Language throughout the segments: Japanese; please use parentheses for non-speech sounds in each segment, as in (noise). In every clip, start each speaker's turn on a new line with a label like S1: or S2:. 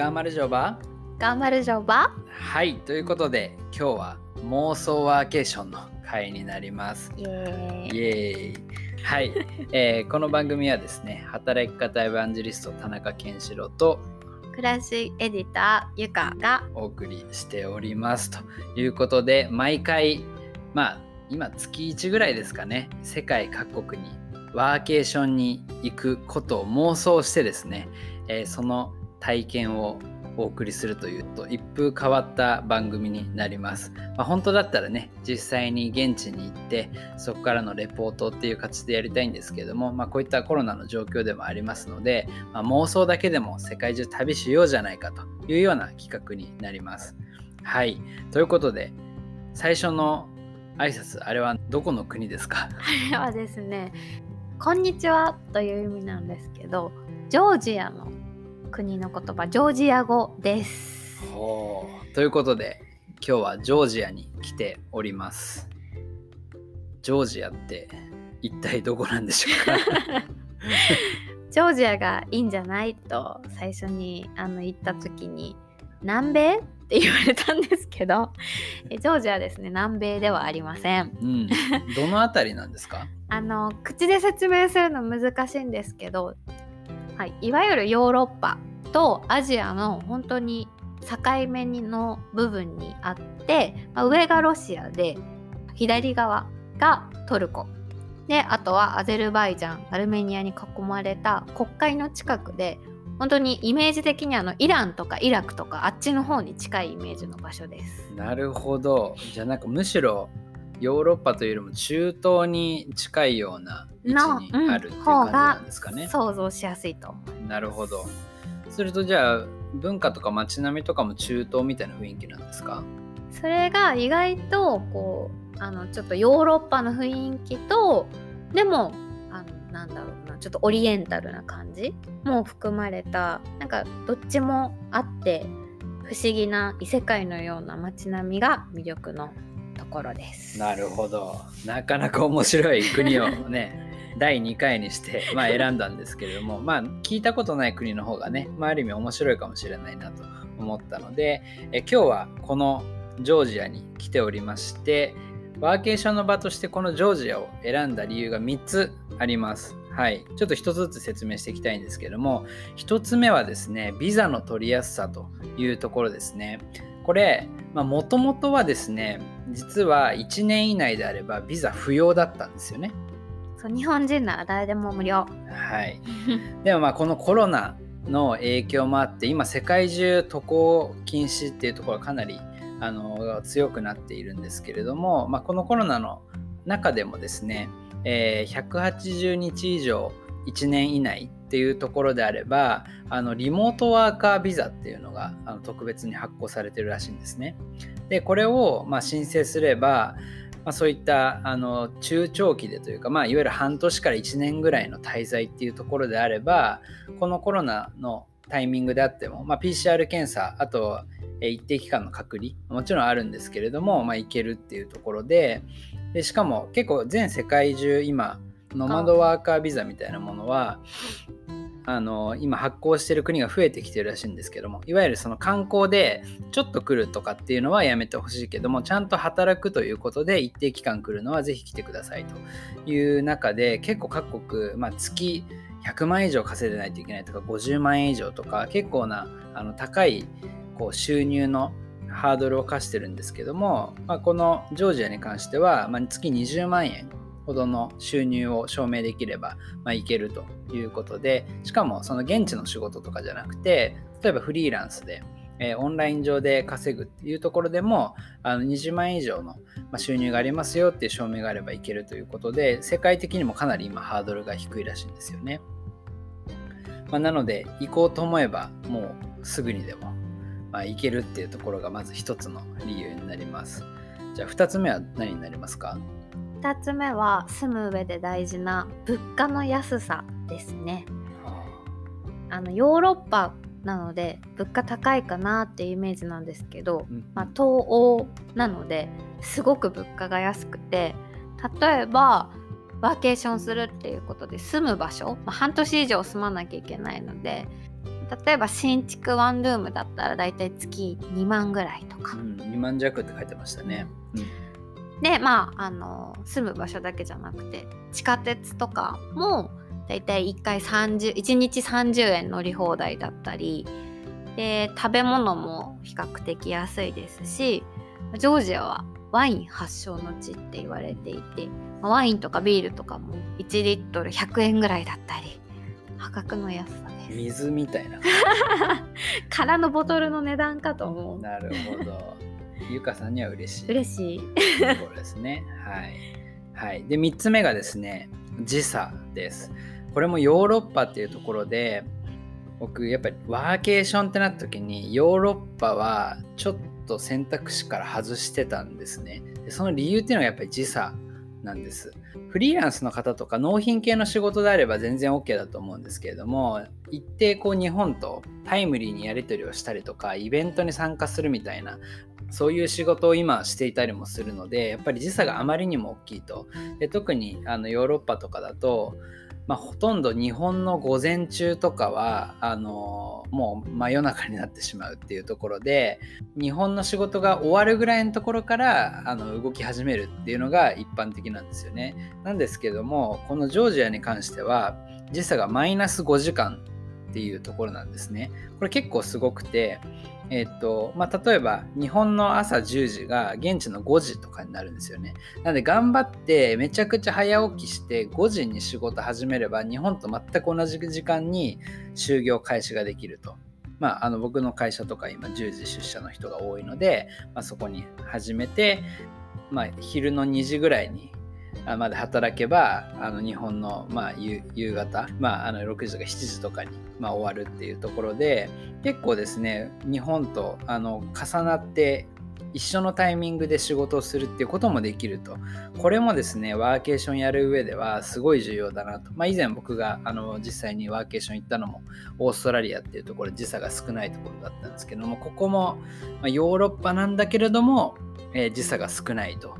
S1: 頑張るジョバ
S2: 頑張るジョバ
S1: はいということで今日は妄想ワーケーションの回になります。
S2: イエーイ。
S1: イエーイ。はい、えーこの番組はですね働き方エヴァンジェリスト田中健志郎と
S2: 暮らしエディターゆかが
S1: お送りしております。ということで毎回まあ今月1ぐらいですかね世界各国にワーケーションに行くことを妄想してですね、えーその体験をお送りするというと一風変わった番組になります、まあ、本当だったらね実際に現地に行ってそこからのレポートっていう形でやりたいんですけども、まあ、こういったコロナの状況でもありますので、まあ、妄想だけでも世界中旅しようじゃないかというような企画になります。はい。ということで、最初の挨拶、あれはどこの国ですか？
S2: あれはですね「こんにちは」という意味なんですけどジョージアの国の言葉ジョージア語です。
S1: ということで、今日はジョージアに来ております。ジョージアって一体どこなんでしょうか？(laughs)
S2: ジョージアがいいんじゃないと最初にあの言った時に南米って言われたんですけどえジョージアはですね南米ではありません。
S1: うん。どのあたりなんですか？(laughs)
S2: あの口で説明するの難しいんですけど、はい、いわゆるヨーロッパとアジアの本当に境目の部分にあって、まあ上がロシアで左側がトルコであとはアゼルバイジャンアルメニアに囲まれた国会の近くで本当にイメージ的にあのイランとかイラクとかあっちの方に近いイメージの場所です。
S1: なるほど。じゃあなんかむしろヨーロッパというよりも中東に近いような位置にあるっていう感じなんですかね。
S2: 想像しやすいと。
S1: なるほど。するとじゃあ文化とか街並みとかも中東みたいな雰囲気なんですか？
S2: それが意外とこうあのちょっとヨーロッパの雰囲気とでもあのなんだろうなちょっとオリエンタルな感じも含まれたなんかどっちもあって不思議な異世界のような街並みが魅力のところです。
S1: なるほど。なかなか面白い国をね (laughs) 第2回にして、まあ、選んだんですけれどもまあ聞いたことない国の方がね、まあ、ある意味面白いかもしれないなと思ったのでえ今日はこのジョージアに来ておりましてワーケーションの場としてこのジョージアを選んだ理由が3つあります。はい、ちょっと1つずつ説明していきたいんですけども1つ目はですねビザの取りやすさというところですね。これもともとはですね実は1年以内であればビザ不要だったんですよね。
S2: そう日本人なら誰でも無料。
S1: はい、でもまあこのコロナの影響もあって今世界中渡航禁止っていうところがかなりあの強くなっているんですけれども、まあ、このコロナの中でもですね、えー180日以上1年以内っていうところであればあのリモートワーカービザっていうのがあの特別に発行されてるらしいんですね。でこれをま申請すればまあ、そういったあの中長期でというか、まあ、いわゆる半年から1年ぐらいの滞在っていうところであればこのコロナのタイミングであっても、まあ、PCR 検査あと一定期間の隔離もちろんあるんですけれども、まあ、いけるっていうところででしかも結構全世界中今ノマドワーカービザみたいなものはあの今発行してる国が増えてきてるらしいんですけどもいわゆるその観光でちょっと来るとかっていうのはやめてほしいけどもちゃんと働くということで一定期間来るのはぜひ来てくださいという中で結構各国、まあ、月100万円以上稼いでないといけないとか50万円以上とか結構なあの高いこう収入のハードルを課してるんですけども、まあ、このジョージアに関しては、まあ、月20万円ほどの収入を証明できれば、まあ、いけるということでしかもその現地の仕事とかじゃなくて例えばフリーランスで、えーオンライン上で稼ぐっていうところでもあの20万円以上の収入がありますよっていう証明があればいけるということで世界的にもかなり今ハードルが低いらしいんですよね。まあ、なので行こうと思えばもうすぐにでも、まあ、行けるっていうところがまず一つの理由になります。じゃあ2つ目は何になりますか？
S2: 2つ目は住む上で大事な物価の安さですね。あのヨーロッパなので物価高いかなっていうイメージなんですけど、
S1: うん
S2: まあ、東欧なのですごく物価が安くて例えばワーケーションするっていうことで住む場所、まあ、半年以上住まなきゃいけないので例えば新築ワンルームだったら大体月2万ぐらいとか、
S1: うん、2万弱って書いてましたね。
S2: でまああの住む場所だけじゃなくて地下鉄とかも大体1回30 1日30円乗り放題だったりで食べ物も比較的安いですしジョージアはワイン発祥の地って言われていてワインとかビールとかも1リットル100円ぐらいだったり破格の安さです
S1: 水みたいな。(laughs)
S2: 空のボトルの値段かと思う
S1: なるほど。ゆかさんには嬉しい。
S2: 嬉しい
S1: ところですね。はい。はい。で、3つ目がですね、時差です。これもヨーロッパっていうところで、僕、やっぱりワーケーションってなった時に、ヨーロッパはちょっと選択肢から外してたんですね。でその理由っていうのがやっぱり時差なんです。フリーランスの方とか納品系の仕事であれば全然 OK だと思うんですけれども、一定こう日本とタイムリーにやり取りをしたりとか、イベントに参加するみたいなそういう仕事を今していたりもするのでやっぱり時差があまりにも大きいとで特にあのヨーロッパとかだと、まあ、ほとんど日本の午前中とかはあのもう真夜中になってしまうっていうところで日本の仕事が終わるぐらいのところからあの動き始めるっていうのが一般的なんですよね。なんですけどもこのジョージアに関しては時差がマイナス5時間っていうところなんですね。これ結構すごくてえっとまあ、例えば日本の朝10時が現地の5時とかになるんですよね。なので頑張ってめちゃくちゃ早起きして5時に仕事始めれば日本と全く同じ時間に就業開始ができると。まあ、あの僕の会社とか今10時出社の人が多いので、まあ、そこに始めて、まあ、昼の2時ぐらいにまで働けばあの日本の、まあ、夕方、まあ、あの6時とか7時とかに、まあ、終わるっていうところで結構ですね日本とあの重なって一緒のタイミングで仕事をするっていうこともできると。これもですねワーケーションやる上ではすごい重要だなと、まあ、以前僕があの実際にワーケーション行ったのもオーストラリアっていうところ時差が少ないところだったんですけどもここも、まあ、ヨーロッパなんだけれども、えー時差が少ないと。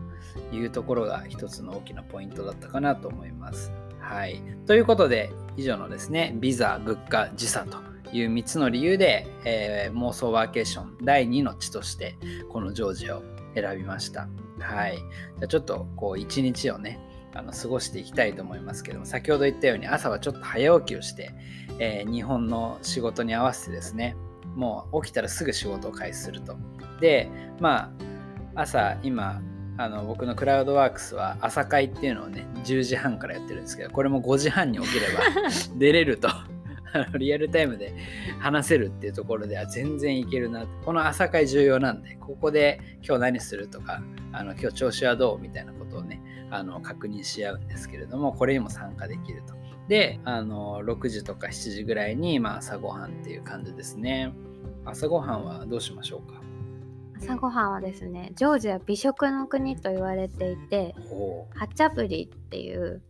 S1: いうところが一つの大きなポイントだったかなと思います。はい、ということで以上のですねビザ物価時差という3つの理由で、えー妄想ワーケーション第2の地としてこのジョージを選びました。はい、じゃあちょっとこう一日をねあの過ごしていきたいと思いますけども先ほど言ったように朝はちょっと早起きをして、えー日本の仕事に合わせてですねもう起きたらすぐ仕事を開始すると。でまあ朝今あの僕のクラウドワークスは朝会っていうのをね10時半からやってるんですけどこれも5時半に起きれば (laughs) 出れるとリアルタイムで話せるっていうところでは全然いけるなこの朝会重要なんでここで今日何するとかあの今日調子はどうみたいなことをねあの確認し合うんですけれどもこれにも参加できると。であの6時とか7時ぐらいに、まあ、朝ごはんっていう感じですね。朝ごはんはどうしましょうか？
S2: 朝ごはんはですねジョージア美食の国と言われていてハチャプリっていう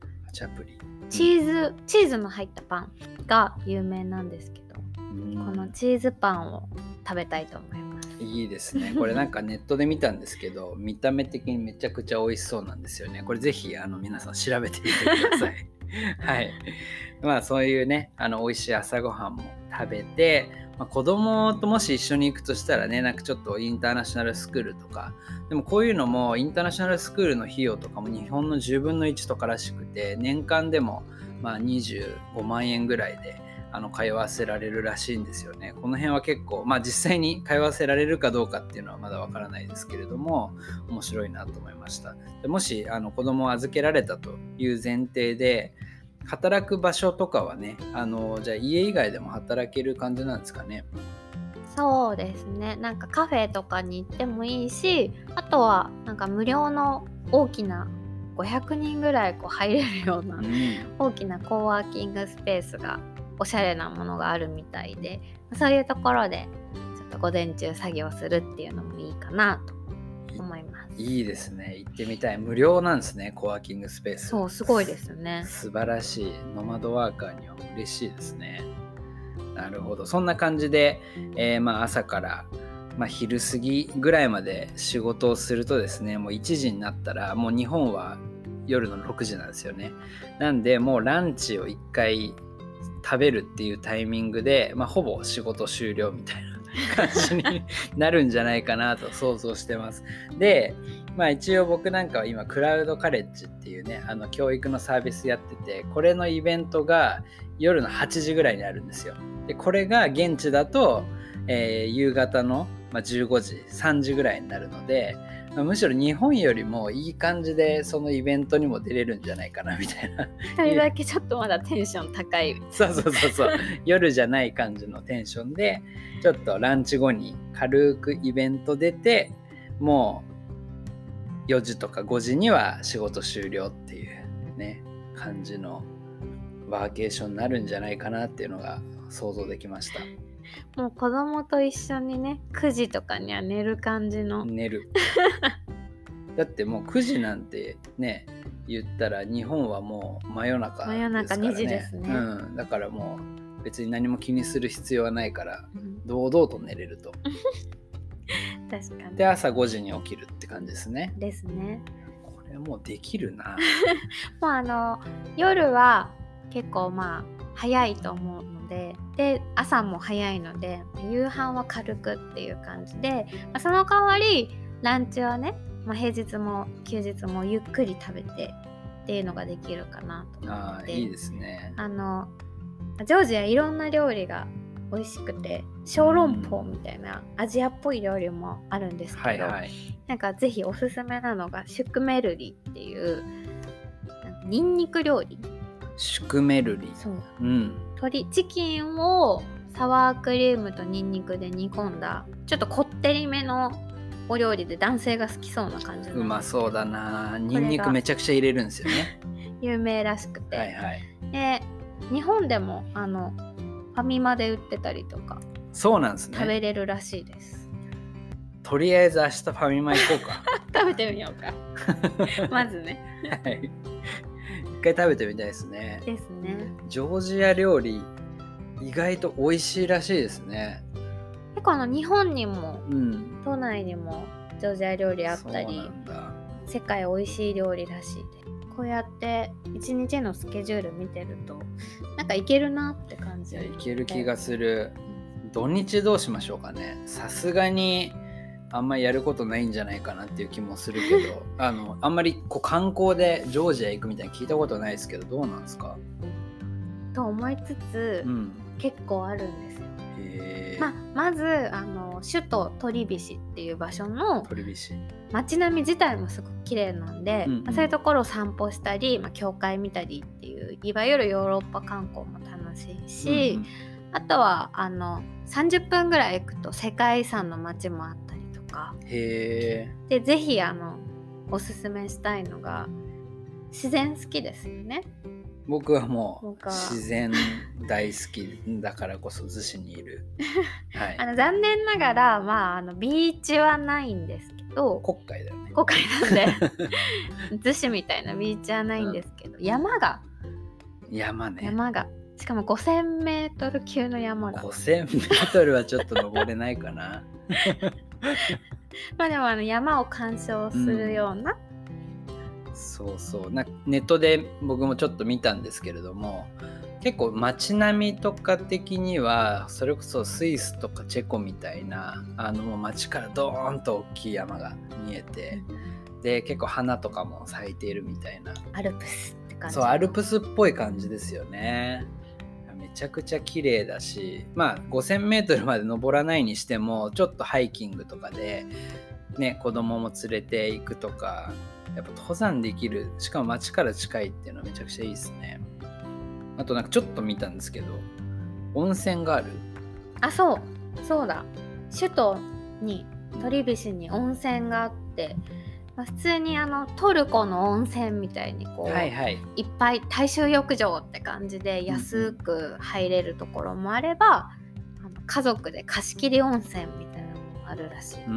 S1: チ
S2: ーズ、チーズの入ったパンが有名なんですけど、
S1: うん
S2: このチーズパンを食べたいと思います。
S1: いいですね。(laughs) これなんかネットで見たんですけど、見た目的にめちゃくちゃ美味しそうなんですよね。これぜひあの皆さん調べてみてください。(laughs) はい。まあそういうね、あの美味しい朝ごはんも食べて、まあ、子供ともし一緒に行くとしたらね、なんかちょっとインターナショナルスクールとか、でもこういうのもインターナショナルスクールの費用とかも日本の10分の1とからしくて、年間でもまあ25万円ぐらいで、あの通わせられるらしいんですよね。この辺は結構、まあ実際に通わせられるかどうかっていうのはまだわからないですけれども、面白いなと思いました。でもしあの子供を預けられたという前提で、働く場所とかはね、あのじゃあ家以外でも働ける感じなんですかね。
S2: そうですね。なんかカフェとかに行ってもいいし、あとはなんか無料の大きな500人ぐらいこう入れるような
S1: うん
S2: 大きなコーワーキングスペースがおしゃれなものがあるみたいでそういうところでちょっと午前中作業するっていうのもいいかなと思います。
S1: いいですね。行ってみたい。無料なんですね、コワーキングスペース。
S2: そうすごいですね。
S1: 素晴らしい。ノマドワーカーには嬉しいですね。なるほど。そんな感じで、えーまあ、朝から、まあ、昼過ぎぐらいまで仕事をするとですね、もう1時になったら、もう日本は夜の6時なんですよね。なんで、もうランチを1回食べるっていうタイミングで、まあ、ほぼ仕事終了みたいな感じになるんじゃないかなと想像してます。で、まあ一応僕なんかは今クラウドカレッジっていうねあの教育のサービスやっててこれのイベントが夜の8時ぐらいにあるんですよ。でこれが現地だと、えー夕方の、まあ、15時3時ぐらいになるので、むしろ日本よりもいい感じでそのイベントにも出れるんじゃないかなみたいな。
S2: 一人だけちょっとまだテンション高い。
S1: そうそうそうそう。夜じゃない感じのテンションでちょっとランチ後に軽くイベント出てもう4時とか5時には仕事終了っていうね感じのワーケーションになるんじゃないかなっていうのが想像できました
S2: もう子供と一緒にね9時とかには寝る感じの。
S1: 寝る。(laughs) だってもう9時なんてね言ったら日本はもう真夜中ですから、ね、
S2: 真夜中2時ですね。
S1: うん、だからもう別に何も気にする必要はないから
S2: うん。
S1: 堂々と寝れると。(laughs)
S2: 確かに。
S1: で朝5時に起きるって感じですね。
S2: ですね。
S1: これもうできるな。(laughs)
S2: もうあの夜は結構まあ早いと思うのでで朝も早いので夕飯は軽くっていう感じで、まあその代わりランチはね、まあ、平日も休日もゆっくり食べてっていうのができるかなと思って。
S1: いいですね。
S2: あのジョージアいろんな料理が美味しくて小籠包みたいなアジアっぽい料理もあるんですけど、
S1: はいはい。
S2: なんかぜひおすすめなのがシュクメルリっていうなんかニンニク料理
S1: シュクメルリ
S2: そう。
S1: うん。
S2: 鶏チキンをサワークリームとニンニクで煮込んだちょっとこってりめのお料理で男性が好きそうな感じの。
S1: うまそうだな。ニンニクめちゃくちゃ入れるんですよね。(laughs)
S2: 有名らしくて、
S1: はいはい。
S2: で日本でもあのファミマで売ってたりとか。
S1: そうなんです
S2: 食べ
S1: ね
S2: れるらしいです、
S1: とりあえず明日ファミマ行こうか。(laughs)
S2: 食べてみようか。(laughs) まずね。
S1: はい。一回食べてみたいですね。
S2: ですね。
S1: ジョージア料理意外と美味しいらしいですね。
S2: 結構あの日本にも
S1: うん。
S2: 都内にもジョージア料理あったり世界美味しい料理らしいで。こうやって一日のスケジュール見てるとなんかいけるなって感じ。
S1: いける気がする。土日どうしましょうかね。さすがにあんまりやることないんじゃないかなっていう気もするけど (laughs) あのあんまりこう観光でジョージア行くみたいに聞いたことないですけどどうなんですか？
S2: と思いつつ、
S1: うん。
S2: 結構あるんですよ。ままずあの首都トリビシっていう場所の街並み自体もすごく綺麗なんで、
S1: うんうん。
S2: まあそういうところを散歩したり、まあ、教会見たりっていういわゆるヨーロッパ観光も楽しいし、
S1: うん
S2: あとはあの30分ぐらい行くと世界遺産の街もあっか。
S1: うんへえ
S2: でぜひあのおすすめしたいのが自然好きですよね。
S1: 僕はもう自然大好きだからこそ逗子にいる。(laughs) はい。
S2: あの残念ながら、まあ、あのビーチはないんですけど
S1: 国会だよね。
S2: 今回なんで。(laughs) 逗子みたいなビーチはないんですけど、山が。
S1: 山ね。
S2: 山が。しかも5,000メートル級の山が。
S1: 5000m はちょっと登れないかな (laughs)
S2: まあでもあの山を鑑賞するような、
S1: そうそう。なネットで僕もちょっと見たんですけれども結構街並みとか的にはそれこそスイスとかチェコみたいなあのもう街からドーンと大きい山が見えてで結構花とかも咲いているみたいな。
S2: アルプスって感じ。
S1: そうアルプスっぽい感じですよね。めちゃくちゃ綺麗だしまあ 5,000m まで登らないにしてもちょっとハイキングとかでね子供も連れて行くとかやっぱ登山できるしかも街から近いっていうのはめちゃくちゃいいですね。あとなんかちょっと見たんですけど温泉がある。
S2: あそうそうだ。首都にトリビシに温泉があって、まあ、普通にあのトルコの温泉みたいにこう、
S1: はいはい。
S2: いっぱい大衆浴場って感じで安く入れるところもあれば、あの家族で貸し切り温泉みたいなのもあるらしい。
S1: うー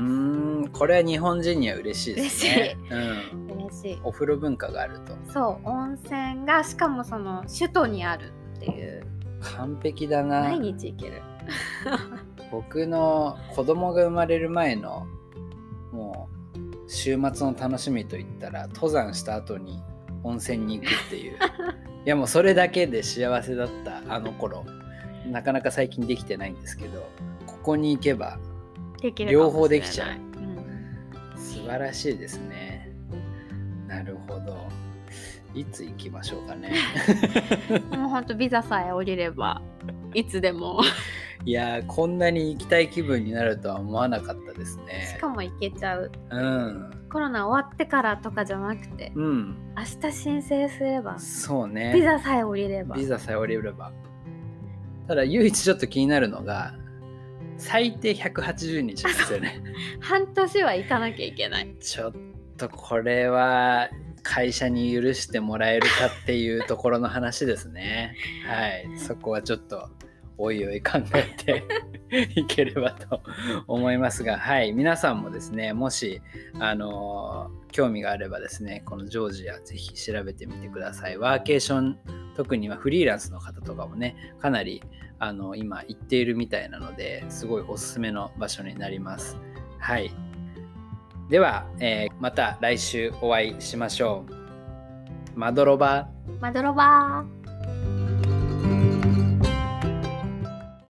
S1: ん。これは日本人には嬉しいですね。うん。
S2: 嬉しい。
S1: お風呂文化があると。
S2: そう温泉がしかもその首都にあるっていう。
S1: 完璧だな。
S2: 毎日行ける。(laughs)
S1: 僕の子供が生まれる前の週末の楽しみといったら登山した後に温泉に行くっていう。(laughs) いやもうそれだけで幸せだったあの頃。なかなか最近できてないんですけどここに行けば両方できちゃう。
S2: うん。
S1: 素晴らしいですね。なるほど。いつ行きましょうかね。(laughs)
S2: もうほんとビザさえ降りればいつでも
S1: いやーこんなに行きたい気分になるとは思わなかったですね。
S2: しかも行けちゃう。
S1: うん。
S2: コロナ終わってからとかじゃなくて
S1: うん。
S2: 明日申請すれば
S1: そうね。
S2: ビザさえ降りれば。
S1: ビザさえ降りれば。ただ唯一ちょっと気になるのが最低180日ですよね。(laughs)
S2: 半年は行かなきゃいけない。
S1: ちょっとこれは会社に許してもらえるかっていうところの話ですね。はい。そこはちょっとおいおい考えて (laughs) いければと思いますがはい。皆さんもですねもしあの興味があればですねこのジョージアぜひ調べてみてください。ワーケーション特にはフリーランスの方とかもねかなりあの今行っているみたいなのですごいおすすめの場所になります。はい。では、えーまた来週お会いしましょう。まどろば
S2: まどろばー